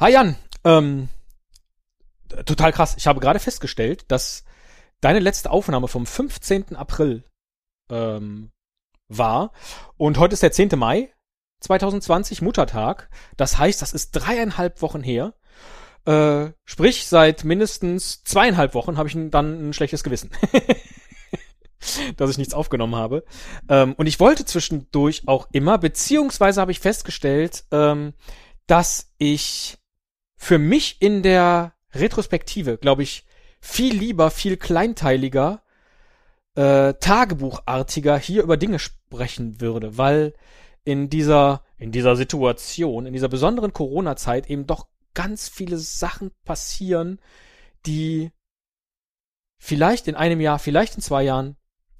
Hi Jan, ähm, total krass. Ich habe gerade festgestellt, dass deine letzte Aufnahme vom 15. April ähm, war und heute ist der 10. Mai 2020, Muttertag. Das heißt, das ist dreieinhalb Wochen her. Äh, sprich, seit mindestens zweieinhalb Wochen habe ich dann ein schlechtes Gewissen. dass ich nichts aufgenommen habe. Ähm, und ich wollte zwischendurch auch immer, beziehungsweise habe ich festgestellt, ähm, dass ich für mich in der Retrospektive, glaube ich, viel lieber, viel kleinteiliger, äh, tagebuchartiger hier über Dinge sprechen würde, weil in dieser, in dieser Situation, in dieser besonderen Corona-Zeit eben doch ganz viele Sachen passieren, die vielleicht in einem Jahr, vielleicht in zwei Jahren,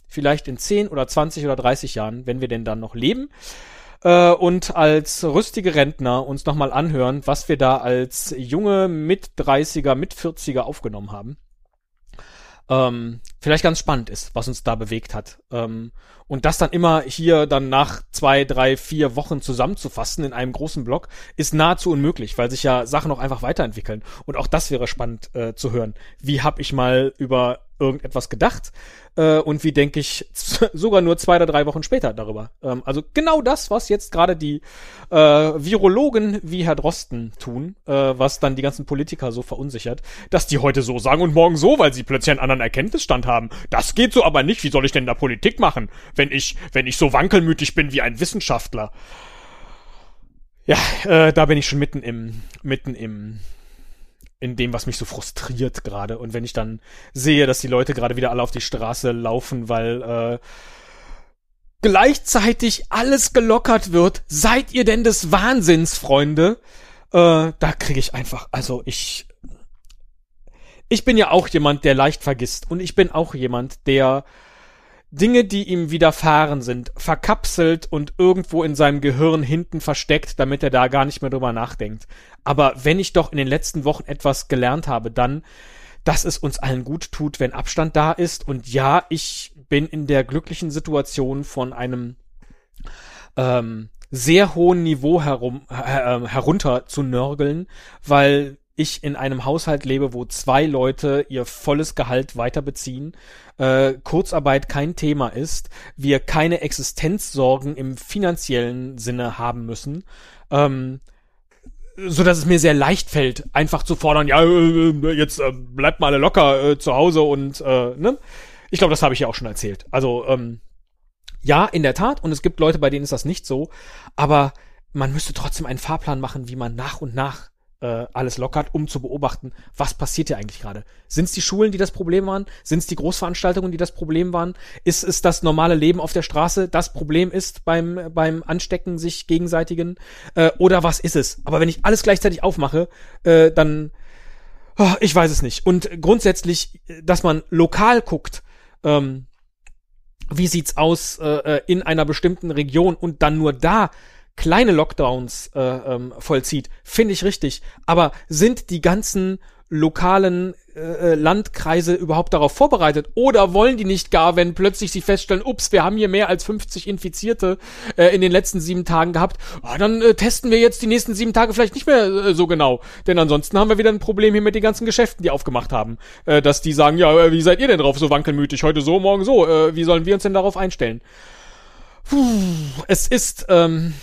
vielleicht in 10 oder 20 oder 30 Jahren, wenn wir denn dann noch leben, äh, und als rüstige Rentner uns nochmal anhören, was wir da als junge mit 30er, mit 40er aufgenommen haben. Ähm, vielleicht ganz spannend ist, was uns da bewegt hat. Ähm, und das dann immer hier dann nach zwei, drei, vier Wochen zusammenzufassen in einem großen Block, ist nahezu unmöglich, weil sich ja Sachen auch einfach weiterentwickeln. Und auch das wäre spannend äh, zu hören. Wie habe ich mal über irgendetwas gedacht äh, und wie denke ich sogar nur zwei oder drei Wochen später darüber. Ähm, also genau das, was jetzt gerade die äh, Virologen wie Herr Drosten tun, äh, was dann die ganzen Politiker so verunsichert, dass die heute so sagen und morgen so, weil sie plötzlich einen anderen Erkenntnisstand haben. Das geht so aber nicht. Wie soll ich denn da Politik machen, wenn ich, wenn ich so wankelmütig bin wie ein Wissenschaftler? Ja, äh, da bin ich schon mitten im, mitten im in dem, was mich so frustriert gerade. Und wenn ich dann sehe, dass die Leute gerade wieder alle auf die Straße laufen, weil äh, gleichzeitig alles gelockert wird, seid ihr denn des Wahnsinns, Freunde? Äh, da kriege ich einfach, also ich. Ich bin ja auch jemand, der leicht vergisst. Und ich bin auch jemand, der Dinge, die ihm widerfahren sind, verkapselt und irgendwo in seinem Gehirn hinten versteckt, damit er da gar nicht mehr drüber nachdenkt. Aber wenn ich doch in den letzten Wochen etwas gelernt habe, dann, dass es uns allen gut tut, wenn Abstand da ist. Und ja, ich bin in der glücklichen Situation von einem ähm, sehr hohen Niveau herum, äh, herunter zu nörgeln, weil ich in einem Haushalt lebe, wo zwei Leute ihr volles Gehalt weiterbeziehen, äh, Kurzarbeit kein Thema ist, wir keine Existenzsorgen im finanziellen Sinne haben müssen, ähm, so dass es mir sehr leicht fällt, einfach zu fordern, ja, äh, jetzt äh, bleibt mal alle locker äh, zu Hause und äh, ne? Ich glaube, das habe ich ja auch schon erzählt. Also ähm, ja, in der Tat, und es gibt Leute, bei denen ist das nicht so, aber man müsste trotzdem einen Fahrplan machen, wie man nach und nach äh, alles lockert, um zu beobachten, was passiert hier eigentlich gerade. Sind es die Schulen, die das Problem waren? Sind es die Großveranstaltungen, die das Problem waren? Ist es das normale Leben auf der Straße, das Problem ist beim, beim Anstecken sich gegenseitigen? Äh, oder was ist es? Aber wenn ich alles gleichzeitig aufmache, äh, dann, oh, ich weiß es nicht. Und grundsätzlich, dass man lokal guckt, ähm, wie sieht's aus äh, äh in einer bestimmten Region und dann nur da kleine Lockdowns äh, ähm, vollzieht, finde ich richtig. Aber sind die ganzen lokalen äh, äh, Landkreise überhaupt darauf vorbereitet? Oder wollen die nicht gar, wenn plötzlich sie feststellen, ups, wir haben hier mehr als 50 Infizierte äh, in den letzten sieben Tagen gehabt, ah, dann äh, testen wir jetzt die nächsten sieben Tage vielleicht nicht mehr äh, so genau. Denn ansonsten haben wir wieder ein Problem hier mit den ganzen Geschäften, die aufgemacht haben. Äh, dass die sagen, ja, äh, wie seid ihr denn drauf so wankelmütig? Heute so, morgen so. Äh, wie sollen wir uns denn darauf einstellen? Puh, es ist... Ähm,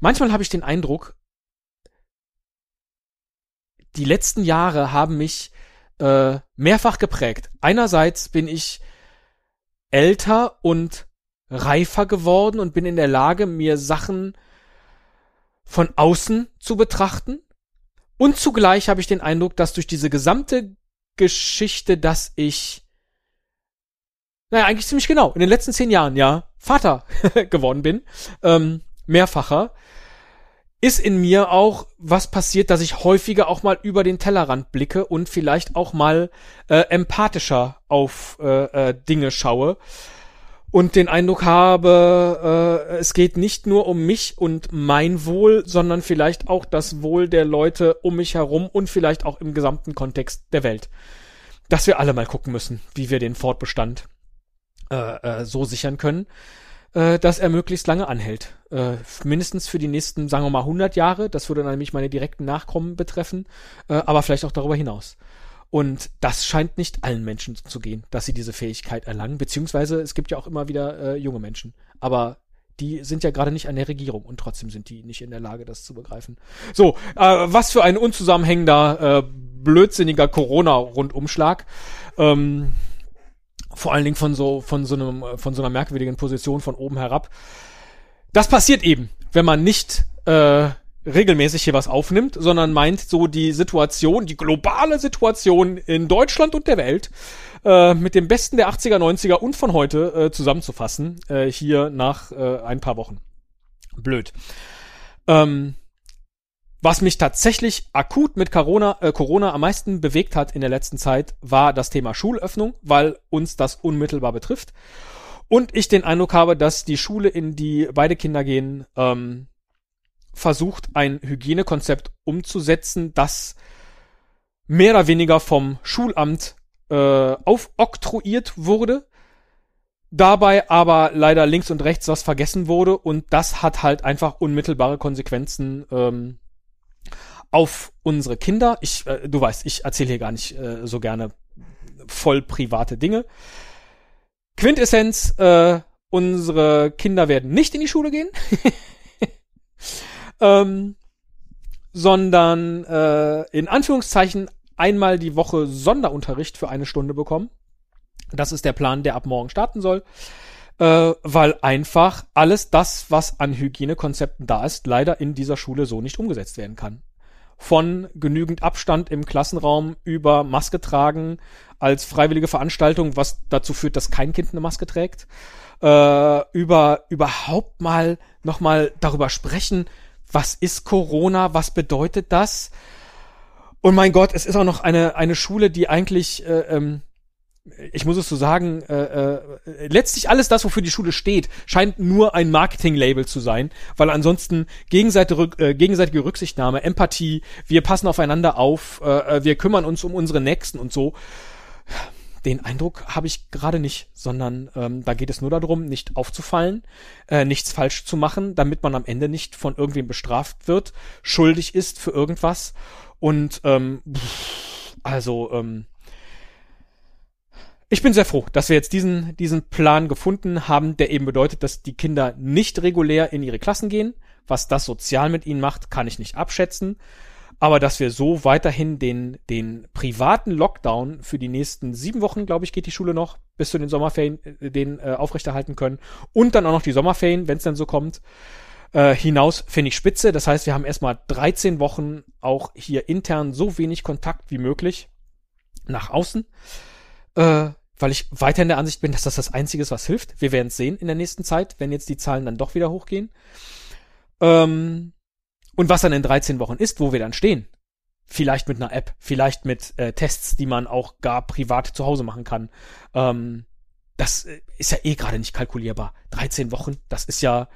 Manchmal habe ich den Eindruck, die letzten Jahre haben mich äh, mehrfach geprägt. Einerseits bin ich älter und reifer geworden und bin in der Lage, mir Sachen von außen zu betrachten. Und zugleich habe ich den Eindruck, dass durch diese gesamte Geschichte, dass ich, naja, eigentlich ziemlich genau, in den letzten zehn Jahren, ja, Vater geworden bin, ähm, mehrfacher, ist in mir auch was passiert, dass ich häufiger auch mal über den Tellerrand blicke und vielleicht auch mal äh, empathischer auf äh, äh, Dinge schaue und den Eindruck habe, äh, es geht nicht nur um mich und mein Wohl, sondern vielleicht auch das Wohl der Leute um mich herum und vielleicht auch im gesamten Kontext der Welt. Dass wir alle mal gucken müssen, wie wir den Fortbestand äh, äh, so sichern können. Äh, dass er möglichst lange anhält. Äh, mindestens für die nächsten, sagen wir mal, 100 Jahre. Das würde dann nämlich meine direkten Nachkommen betreffen, äh, aber vielleicht auch darüber hinaus. Und das scheint nicht allen Menschen zu gehen, dass sie diese Fähigkeit erlangen, beziehungsweise es gibt ja auch immer wieder äh, junge Menschen. Aber die sind ja gerade nicht an der Regierung und trotzdem sind die nicht in der Lage, das zu begreifen. So, äh, was für ein unzusammenhängender, äh, blödsinniger Corona-Rundumschlag. Ähm, vor allen Dingen von so, von so einem, von so einer merkwürdigen Position von oben herab. Das passiert eben, wenn man nicht äh, regelmäßig hier was aufnimmt, sondern meint so die Situation, die globale Situation in Deutschland und der Welt äh, mit dem Besten der 80er, 90er und von heute äh, zusammenzufassen, äh, hier nach äh, ein paar Wochen. Blöd. Ähm, was mich tatsächlich akut mit Corona, äh, Corona am meisten bewegt hat in der letzten Zeit, war das Thema Schulöffnung, weil uns das unmittelbar betrifft. Und ich den Eindruck habe, dass die Schule, in die beide Kinder gehen, ähm, versucht, ein Hygienekonzept umzusetzen, das mehr oder weniger vom Schulamt äh, aufoktroyiert wurde, dabei aber leider links und rechts was vergessen wurde und das hat halt einfach unmittelbare Konsequenzen ähm, auf unsere Kinder. Ich, äh, du weißt, ich erzähle hier gar nicht äh, so gerne voll private Dinge. Quintessenz, äh, unsere Kinder werden nicht in die Schule gehen, ähm, sondern äh, in Anführungszeichen einmal die Woche Sonderunterricht für eine Stunde bekommen. Das ist der Plan, der ab morgen starten soll. Äh, weil einfach alles das, was an Hygienekonzepten da ist, leider in dieser Schule so nicht umgesetzt werden kann von genügend Abstand im Klassenraum über Maske tragen als freiwillige Veranstaltung, was dazu führt, dass kein Kind eine Maske trägt, äh, über überhaupt mal nochmal darüber sprechen, was ist Corona, was bedeutet das? Und mein Gott, es ist auch noch eine, eine Schule, die eigentlich äh, ähm, ich muss es so sagen, äh, äh, letztlich alles das, wofür die Schule steht, scheint nur ein Marketing-Label zu sein, weil ansonsten gegenseitige, äh, gegenseitige Rücksichtnahme, Empathie, wir passen aufeinander auf, äh, äh, wir kümmern uns um unsere Nächsten und so. Den Eindruck habe ich gerade nicht, sondern ähm, da geht es nur darum, nicht aufzufallen, äh, nichts falsch zu machen, damit man am Ende nicht von irgendwem bestraft wird, schuldig ist für irgendwas und ähm, pff, also ähm, ich bin sehr froh, dass wir jetzt diesen, diesen Plan gefunden haben, der eben bedeutet, dass die Kinder nicht regulär in ihre Klassen gehen. Was das sozial mit ihnen macht, kann ich nicht abschätzen. Aber dass wir so weiterhin den, den privaten Lockdown für die nächsten sieben Wochen, glaube ich, geht die Schule noch, bis zu den Sommerferien, äh, den äh, aufrechterhalten können. Und dann auch noch die Sommerferien, wenn es dann so kommt, äh, hinaus, finde ich spitze. Das heißt, wir haben erstmal 13 Wochen auch hier intern so wenig Kontakt wie möglich nach außen. Äh, weil ich weiter in der Ansicht bin, dass das das Einzige ist, was hilft. Wir werden es sehen in der nächsten Zeit, wenn jetzt die Zahlen dann doch wieder hochgehen. Ähm, und was dann in 13 Wochen ist, wo wir dann stehen. Vielleicht mit einer App, vielleicht mit äh, Tests, die man auch gar privat zu Hause machen kann. Ähm, das äh, ist ja eh gerade nicht kalkulierbar. 13 Wochen, das ist ja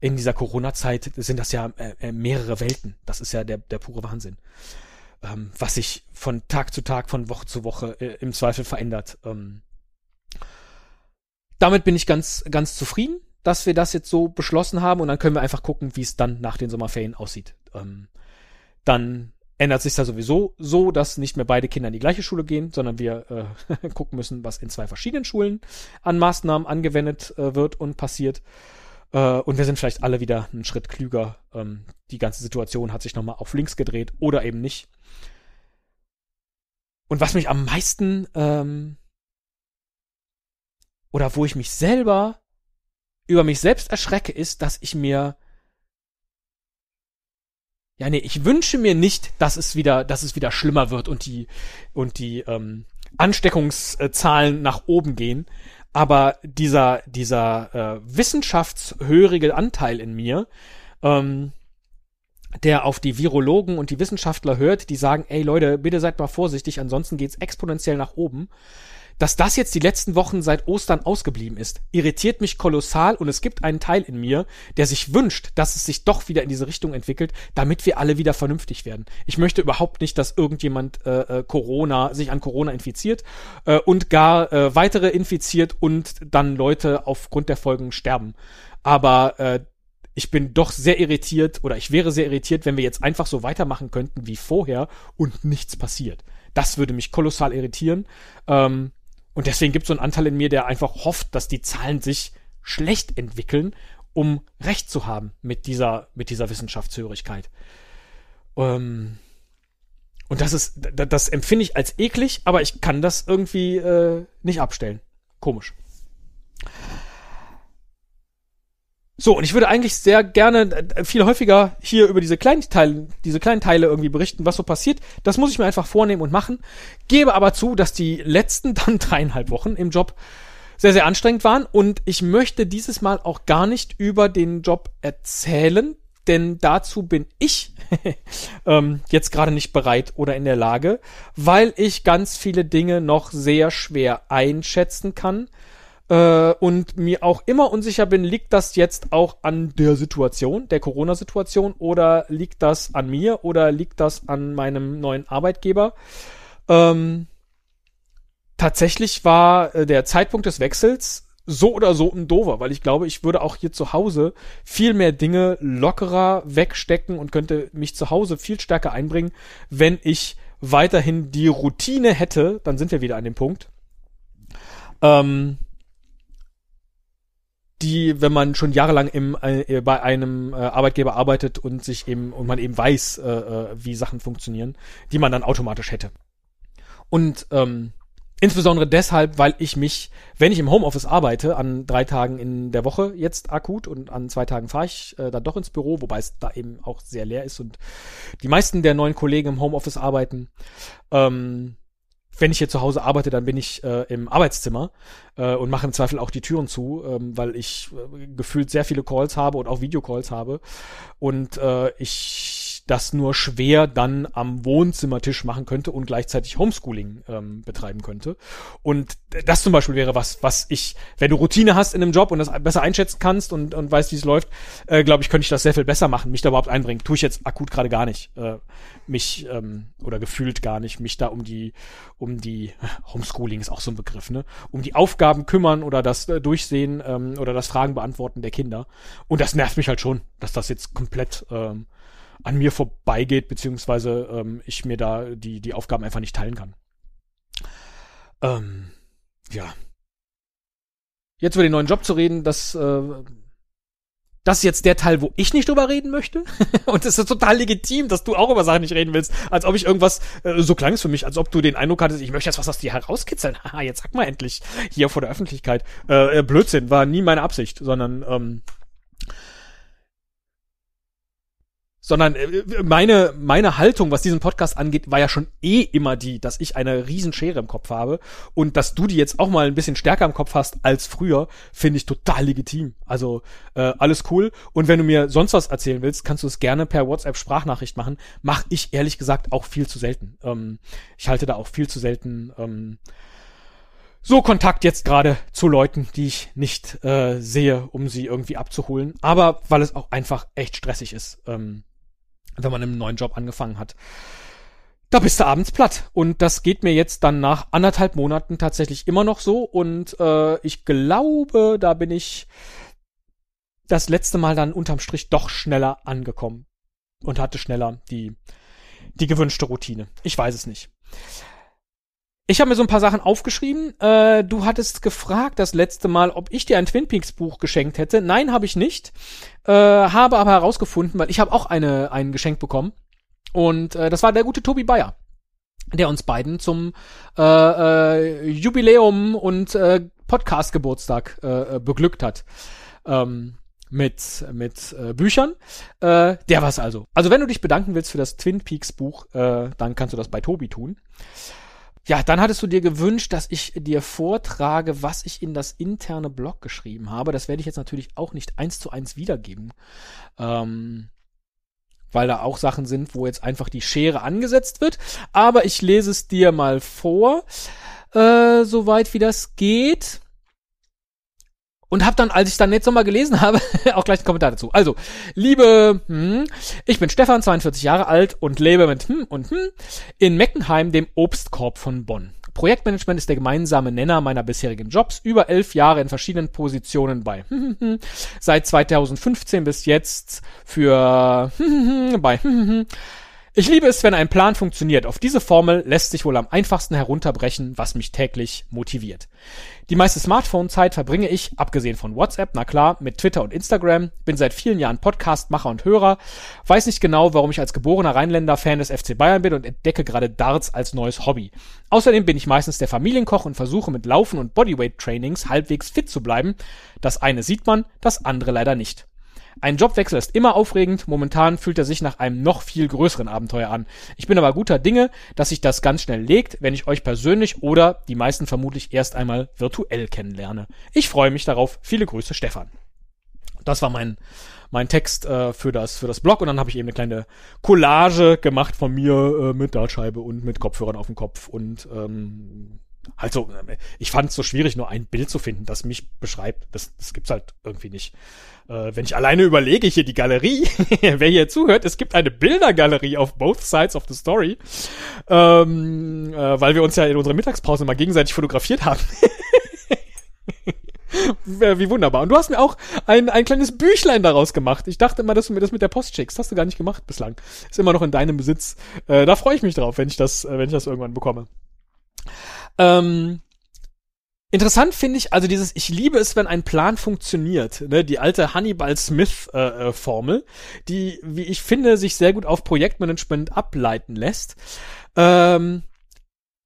in dieser Corona-Zeit sind das ja äh, äh, mehrere Welten. Das ist ja der, der pure Wahnsinn ähm, was sich von Tag zu Tag, von Woche zu Woche äh, im Zweifel verändert. Ähm, damit bin ich ganz, ganz zufrieden, dass wir das jetzt so beschlossen haben und dann können wir einfach gucken, wie es dann nach den Sommerferien aussieht. Ähm, dann ändert sich da sowieso so, dass nicht mehr beide Kinder in die gleiche Schule gehen, sondern wir äh, gucken müssen, was in zwei verschiedenen Schulen an Maßnahmen angewendet äh, wird und passiert. Äh, und wir sind vielleicht alle wieder einen Schritt klüger. Ähm, die ganze Situation hat sich nochmal auf links gedreht oder eben nicht. Und was mich am meisten ähm, oder wo ich mich selber über mich selbst erschrecke, ist, dass ich mir ja, nee, ich wünsche mir nicht, dass es wieder, dass es wieder schlimmer wird und die und die ähm, Ansteckungszahlen nach oben gehen. Aber dieser dieser äh, wissenschaftshörige Anteil in mir, ähm, der auf die Virologen und die Wissenschaftler hört, die sagen, ey Leute, bitte seid mal vorsichtig, ansonsten geht's exponentiell nach oben. dass das jetzt die letzten Wochen seit Ostern ausgeblieben ist, irritiert mich kolossal und es gibt einen Teil in mir, der sich wünscht, dass es sich doch wieder in diese Richtung entwickelt, damit wir alle wieder vernünftig werden. Ich möchte überhaupt nicht, dass irgendjemand äh, äh, Corona sich an Corona infiziert äh, und gar äh, weitere infiziert und dann Leute aufgrund der Folgen sterben. Aber äh, ich bin doch sehr irritiert oder ich wäre sehr irritiert, wenn wir jetzt einfach so weitermachen könnten wie vorher und nichts passiert. Das würde mich kolossal irritieren. Ähm, und deswegen gibt es so einen Anteil in mir, der einfach hofft, dass die Zahlen sich schlecht entwickeln, um Recht zu haben mit dieser, mit dieser Wissenschaftshörigkeit. Ähm, und das ist, das, empfinde ich als eklig, aber ich kann das irgendwie äh, nicht abstellen. Komisch. So, und ich würde eigentlich sehr gerne äh, viel häufiger hier über diese kleinen Teile, diese kleinen Teile irgendwie berichten, was so passiert. Das muss ich mir einfach vornehmen und machen. Gebe aber zu, dass die letzten dann dreieinhalb Wochen im Job sehr, sehr anstrengend waren und ich möchte dieses Mal auch gar nicht über den Job erzählen, denn dazu bin ich ähm, jetzt gerade nicht bereit oder in der Lage, weil ich ganz viele Dinge noch sehr schwer einschätzen kann äh, und mir auch immer unsicher bin, liegt das jetzt auch an der Situation, der Corona-Situation, oder liegt das an mir oder liegt das an meinem neuen Arbeitgeber? Ähm, tatsächlich war äh, der Zeitpunkt des Wechsels so oder so ein dover, weil ich glaube, ich würde auch hier zu Hause viel mehr Dinge lockerer wegstecken und könnte mich zu Hause viel stärker einbringen, wenn ich weiterhin die Routine hätte, dann sind wir wieder an dem Punkt, ähm, die, wenn man schon jahrelang im, äh, bei einem äh, Arbeitgeber arbeitet und sich eben und man eben weiß, äh, äh, wie Sachen funktionieren, die man dann automatisch hätte. Und ähm, insbesondere deshalb, weil ich mich, wenn ich im Homeoffice arbeite, an drei Tagen in der Woche jetzt akut und an zwei Tagen fahre ich äh, dann doch ins Büro, wobei es da eben auch sehr leer ist und die meisten der neuen Kollegen im Homeoffice arbeiten. Ähm, wenn ich hier zu Hause arbeite, dann bin ich äh, im Arbeitszimmer äh, und mache im Zweifel auch die Türen zu, ähm, weil ich äh, gefühlt sehr viele Calls habe und auch Videocalls habe. Und äh, ich das nur schwer dann am Wohnzimmertisch machen könnte und gleichzeitig Homeschooling ähm, betreiben könnte. Und das zum Beispiel wäre was, was ich, wenn du Routine hast in einem Job und das besser einschätzen kannst und, und weißt, wie es läuft, äh, glaube ich, könnte ich das sehr viel besser machen, mich da überhaupt einbringen. Tue ich jetzt akut gerade gar nicht. Äh, mich, ähm, oder gefühlt gar nicht, mich da um die, um die, Homeschooling ist auch so ein Begriff, ne? Um die Aufgaben kümmern oder das äh, Durchsehen ähm, oder das Fragen beantworten der Kinder. Und das nervt mich halt schon, dass das jetzt komplett ähm, an mir vorbeigeht, beziehungsweise ähm, ich mir da die, die Aufgaben einfach nicht teilen kann. Ähm, ja. Jetzt über den neuen Job zu reden, das, äh, das ist jetzt der Teil, wo ich nicht drüber reden möchte. Und es ist total legitim, dass du auch über Sachen nicht reden willst, als ob ich irgendwas, äh, so klang es für mich, als ob du den Eindruck hattest, ich möchte jetzt was aus dir herauskitzeln. Haha, jetzt sag mal endlich hier vor der Öffentlichkeit. Äh, äh Blödsinn, war nie meine Absicht, sondern ähm, sondern äh, meine meine Haltung, was diesen Podcast angeht, war ja schon eh immer die, dass ich eine Riesenschere im Kopf habe und dass du die jetzt auch mal ein bisschen stärker im Kopf hast als früher, finde ich total legitim. Also äh, alles cool und wenn du mir sonst was erzählen willst, kannst du es gerne per WhatsApp Sprachnachricht machen. Mach ich ehrlich gesagt auch viel zu selten. Ähm, ich halte da auch viel zu selten ähm, so Kontakt jetzt gerade zu Leuten, die ich nicht äh, sehe, um sie irgendwie abzuholen. Aber weil es auch einfach echt stressig ist. Ähm, wenn man im neuen Job angefangen hat. Da bist du abends platt. Und das geht mir jetzt dann nach anderthalb Monaten tatsächlich immer noch so. Und äh, ich glaube, da bin ich das letzte Mal dann unterm Strich doch schneller angekommen. Und hatte schneller die, die gewünschte Routine. Ich weiß es nicht. Ich habe mir so ein paar Sachen aufgeschrieben. Äh, du hattest gefragt das letzte Mal, ob ich dir ein Twin Peaks Buch geschenkt hätte. Nein, habe ich nicht. Äh, habe aber herausgefunden, weil ich habe auch eine ein Geschenk bekommen. Und äh, das war der gute Tobi Bayer, der uns beiden zum äh, äh, Jubiläum und äh, Podcast-Geburtstag äh, beglückt hat. Ähm, mit mit äh, Büchern. Äh, der war's also. Also wenn du dich bedanken willst für das Twin Peaks Buch, äh, dann kannst du das bei Tobi tun. Ja, dann hattest du dir gewünscht, dass ich dir vortrage, was ich in das interne Blog geschrieben habe. Das werde ich jetzt natürlich auch nicht eins zu eins wiedergeben. Ähm, weil da auch Sachen sind, wo jetzt einfach die Schere angesetzt wird. Aber ich lese es dir mal vor. äh, soweit wie das geht. Und hab dann, als ich dann jetzt nochmal gelesen habe, auch gleich einen Kommentar dazu. Also, liebe, hm, ich bin Stefan, 42 Jahre alt und lebe mit hm und hm in Meckenheim, dem Obstkorb von Bonn. Projektmanagement ist der gemeinsame Nenner meiner bisherigen Jobs. Über elf Jahre in verschiedenen Positionen bei. Seit 2015 bis jetzt für bei. Ich liebe es, wenn ein Plan funktioniert. Auf diese Formel lässt sich wohl am einfachsten herunterbrechen, was mich täglich motiviert. Die meiste Smartphone-Zeit verbringe ich, abgesehen von WhatsApp, na klar, mit Twitter und Instagram, bin seit vielen Jahren Podcastmacher und Hörer, weiß nicht genau, warum ich als geborener Rheinländer Fan des FC Bayern bin und entdecke gerade Darts als neues Hobby. Außerdem bin ich meistens der Familienkoch und versuche mit Laufen und Bodyweight-Trainings halbwegs fit zu bleiben. Das eine sieht man, das andere leider nicht. Ein Jobwechsel ist immer aufregend, momentan fühlt er sich nach einem noch viel größeren Abenteuer an. Ich bin aber guter Dinge, dass sich das ganz schnell legt, wenn ich euch persönlich oder die meisten vermutlich erst einmal virtuell kennenlerne. Ich freue mich darauf. Viele Grüße, Stefan. Das war mein mein Text äh, für das für das Blog und dann habe ich eben eine kleine Collage gemacht von mir äh, mit Dartscheibe und mit Kopfhörern auf dem Kopf und ähm, also ich fand es so schwierig, nur ein Bild zu finden, das mich beschreibt. Das, das gibt's halt irgendwie nicht. Äh, wenn ich alleine überlege, hier die Galerie, wer hier zuhört, es gibt eine Bildergalerie auf both sides of the story, ähm, äh, weil wir uns ja in unserer Mittagspause mal gegenseitig fotografiert haben. Wie wunderbar. Und du hast mir auch ein, ein kleines Büchlein daraus gemacht. Ich dachte immer, dass du mir das mit der Post schickst. Hast du gar nicht gemacht bislang. Ist immer noch in deinem Besitz. Äh, da freue ich mich drauf, wenn ich das, äh, wenn ich das irgendwann bekomme. Ähm, Interessant finde ich, also dieses, ich liebe es, wenn ein Plan funktioniert, ne, die alte Hannibal Smith äh, äh, die, wie ich finde, sich sehr gut auf Projektmanagement ableiten lässt. Ähm,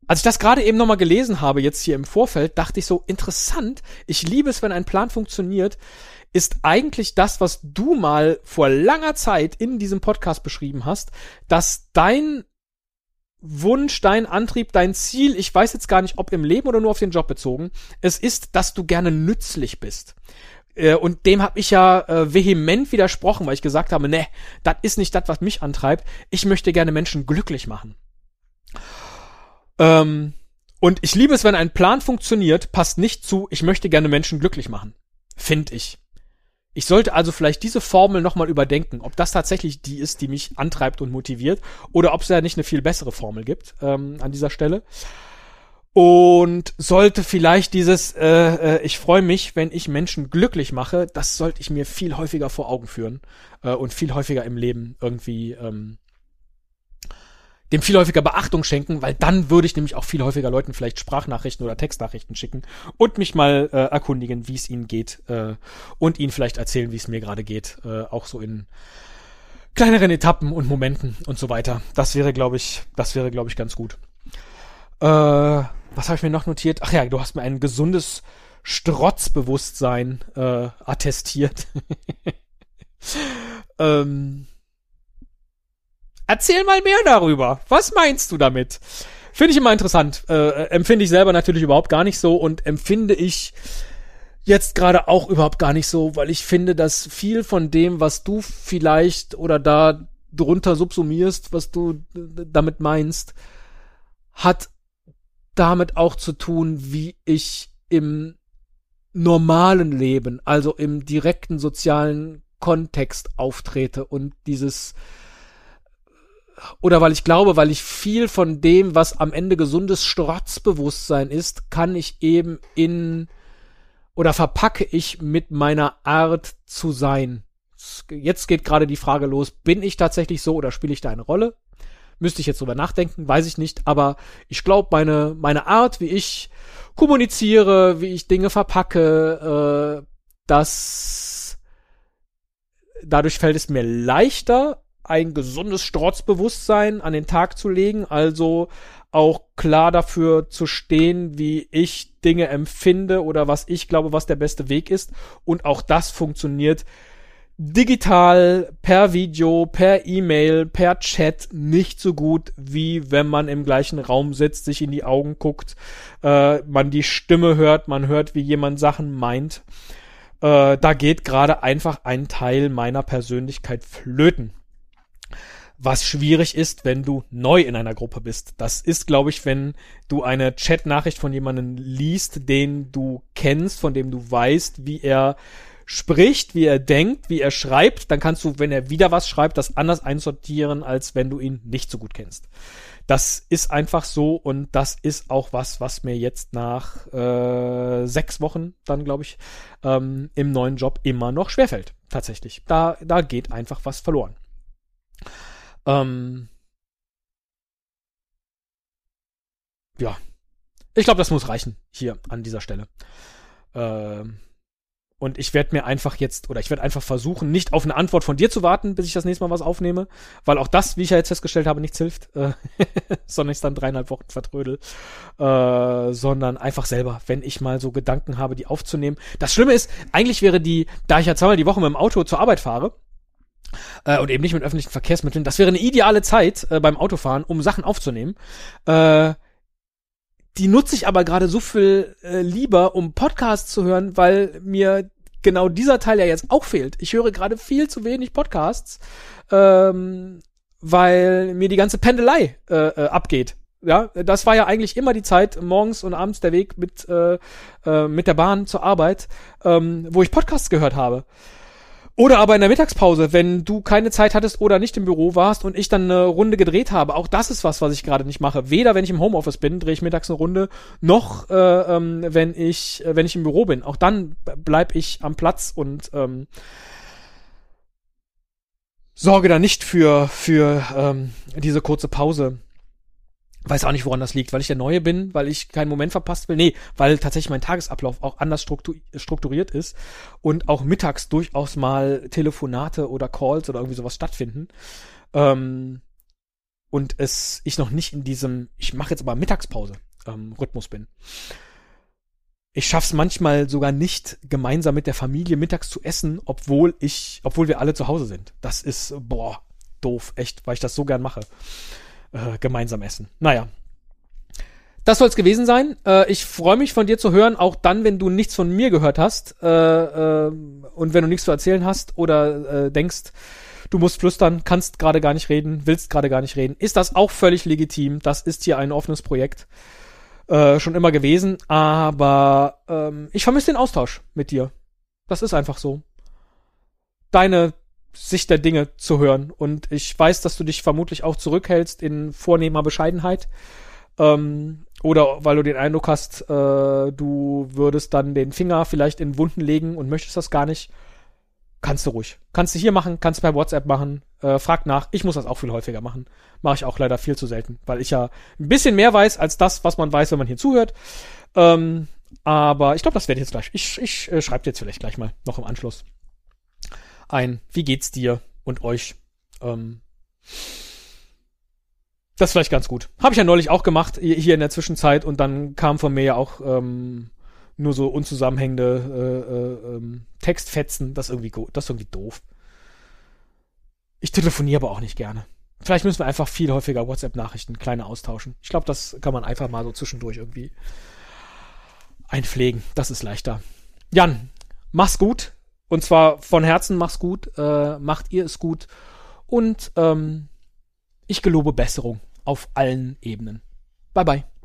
als ich das gerade eben nochmal gelesen habe, jetzt hier im Vorfeld, dachte ich so, interessant, ich liebe es, wenn ein Plan funktioniert, ist eigentlich das, was du mal vor langer Zeit in diesem Podcast beschrieben hast, dass dein Wunsch, dein Antrieb, dein Ziel, ich weiß jetzt gar nicht, ob im Leben oder nur auf den Job bezogen, es ist, dass du gerne nützlich bist. Äh, und dem habe ich ja äh, vehement widersprochen, weil ich gesagt habe, ne, das ist nicht das, was mich antreibt. Ich möchte gerne Menschen glücklich machen. Ähm, und ich liebe es, wenn ein Plan funktioniert, passt nicht zu, ich möchte gerne Menschen glücklich machen. Find ich. Ich sollte also vielleicht diese Formel nochmal überdenken, ob das tatsächlich die ist, die mich antreibt und motiviert, oder ob es ja nicht eine viel bessere Formel gibt ähm, an dieser Stelle. Und sollte vielleicht dieses, äh, äh, ich freue mich, wenn ich Menschen glücklich mache, das sollte ich mir viel häufiger vor Augen führen äh, und viel häufiger im Leben irgendwie ähm, dem viel häufiger Beachtung schenken, weil dann würde ich nämlich auch viel häufiger Leuten vielleicht Sprachnachrichten oder Textnachrichten schicken und mich mal äh, erkundigen, wie es ihnen geht äh, und ihnen vielleicht erzählen, wie es mir gerade geht, äh, auch so in kleineren Etappen und Momenten und so weiter. Das wäre, glaube ich, das wäre, glaube ich, ganz gut. Äh, was habe ich mir noch notiert? Ach ja, du hast mir ein gesundes Strotzbewusstsein äh, attestiert. ähm, Erzähl mal mehr darüber. Was meinst du damit? Finde ich immer interessant. Äh, empfinde ich selber natürlich überhaupt gar nicht so und empfinde ich jetzt gerade auch überhaupt gar nicht so, weil ich finde, dass viel von dem, was du vielleicht oder da drunter subsumierst, was du damit meinst, hat damit auch zu tun, wie ich im normalen Leben, also im direkten sozialen Kontext auftrete und dieses oder weil ich glaube, weil ich viel von dem, was am Ende gesundes Strotzbewusstsein ist, kann ich eben in oder verpacke ich mit meiner Art zu sein. Jetzt geht gerade die Frage los, bin ich tatsächlich so oder spiele ich da eine Rolle? Müsste ich jetzt drüber nachdenken, weiß ich nicht, aber ich glaube, meine, meine Art, wie ich kommuniziere, wie ich Dinge verpacke, äh, das dadurch fällt es mir leichter, ein gesundes Strotzbewusstsein an den Tag zu legen, also auch klar dafür zu stehen, wie ich Dinge empfinde oder was ich glaube, was der beste Weg ist. Und auch das funktioniert digital, per Video, per E-Mail, per Chat nicht so gut, wie wenn man im gleichen Raum sitzt, sich in die Augen guckt, äh, man die Stimme hört, man hört, wie jemand Sachen meint. Äh, da geht gerade einfach ein Teil meiner Persönlichkeit flöten. Was schwierig ist, wenn du neu in einer Gruppe bist. Das ist, glaube ich, wenn du eine Chat-Nachricht von jemandem liest, den du kennst, von dem du weißt, wie er spricht, wie er denkt, wie er schreibt, dann kannst du, wenn er wieder was schreibt, das anders einsortieren, als wenn du ihn nicht so gut kennst. Das ist einfach so und das ist auch was, was mir jetzt nach äh, sechs Wochen dann, glaube ich, ähm, im neuen Job immer noch schwerfällt. Tatsächlich. Da, da geht einfach was verloren. Ähm, ja. Ich glaube, das muss reichen hier an dieser Stelle. Ähm, und ich werde mir einfach jetzt, oder ich werde einfach versuchen, nicht auf eine Antwort von dir zu warten, bis ich das nächste Mal was aufnehme, weil auch das, wie ich ja jetzt festgestellt habe, nichts hilft, äh, sondern ich dann dreieinhalb Wochen vertrödel, äh, sondern einfach selber, wenn ich mal so Gedanken habe, die aufzunehmen. Das Schlimme ist, eigentlich wäre die, da ich ja zweimal die Woche mit dem Auto zur Arbeit fahre, äh, und eben nicht mit öffentlichen Verkehrsmitteln, das wäre eine ideale Zeit äh, beim Autofahren, um Sachen aufzunehmen. Äh, die nutze ich aber gerade so viel äh, lieber, um Podcasts zu hören, weil mir genau dieser Teil ja jetzt auch fehlt. Ich höre gerade viel zu wenig Podcasts, ähm, weil mir die ganze Pendelei äh, äh, abgeht. Ja, das war ja eigentlich immer die Zeit, morgens und abends der Weg mit, äh, äh, mit der Bahn zur Arbeit, ähm, wo ich Podcasts gehört habe. Oder aber in der Mittagspause, wenn du keine Zeit hattest oder nicht im Büro warst und ich dann eine Runde gedreht habe. Auch das ist was, was ich gerade nicht mache. Weder wenn ich im Homeoffice bin, drehe ich mittags eine Runde, noch äh, ähm, wenn ich äh, wenn ich im Büro bin. Auch dann bleib ich am Platz und ähm, sorge da nicht für für ähm, diese kurze Pause. Weiß auch nicht, woran das liegt, weil ich der Neue bin, weil ich keinen Moment verpasst will. Nee, weil tatsächlich mein Tagesablauf auch anders strukturiert ist und auch mittags durchaus mal Telefonate oder Calls oder irgendwie sowas stattfinden. Ähm, und es ich noch nicht in diesem, ich mache jetzt aber Mittagspause ähm, Rhythmus bin. Ich schaff's manchmal sogar nicht, gemeinsam mit der Familie mittags zu essen, obwohl ich, obwohl wir alle zu Hause sind. Das ist, boah, doof, echt, weil ich das so gern mache äh, gemeinsam essen. Naja. Das soll es gewesen sein. Äh, ich freue mich von dir zu hören, auch dann, wenn du nichts von mir gehört hast äh, äh, und wenn du nichts zu erzählen hast oder äh, denkst, du musst flüstern, kannst gerade gar nicht reden, willst gerade gar nicht reden, ist das auch völlig legitim. Das ist hier ein offenes Projekt. Äh, schon immer gewesen, aber ähm, ich vermisse den Austausch mit dir. Das ist einfach so. Deine Sicht der Dinge zu hören. Und ich weiß, dass du dich vermutlich auch zurückhältst in vornehmer Bescheidenheit. Ähm, oder weil du den Eindruck hast, äh, du würdest dann den Finger vielleicht in Wunden legen und möchtest das gar nicht. Kannst du ruhig. Kannst du hier machen, kannst du per WhatsApp machen. Äh, frag nach. Ich muss das auch viel häufiger machen. Mache ich auch leider viel zu selten, weil ich ja ein bisschen mehr weiß als das, was man weiß, wenn man hier zuhört. Ähm, aber ich glaube, das werde ich jetzt gleich. Ich, ich äh, schreibe jetzt vielleicht gleich mal noch im Anschluss ein, wie geht's dir und euch? Ähm, das ist vielleicht ganz gut. Habe ich ja neulich auch gemacht, hier in der Zwischenzeit, und dann kam von mir ja auch ähm, nur so unzusammenhängende äh, äh, ähm, Textfetzen. Das ist, irgendwie das ist irgendwie doof. Ich telefoniere aber auch nicht gerne. Vielleicht müssen wir einfach viel häufiger WhatsApp-Nachrichten kleine austauschen. Ich glaube, das kann man einfach mal so zwischendurch irgendwie einpflegen. Das ist leichter. Jan, mach's gut. Und zwar von Herzen mach's gut, äh, macht ihr es gut und ähm, ich gelobe Besserung auf allen Ebenen. Bye bye.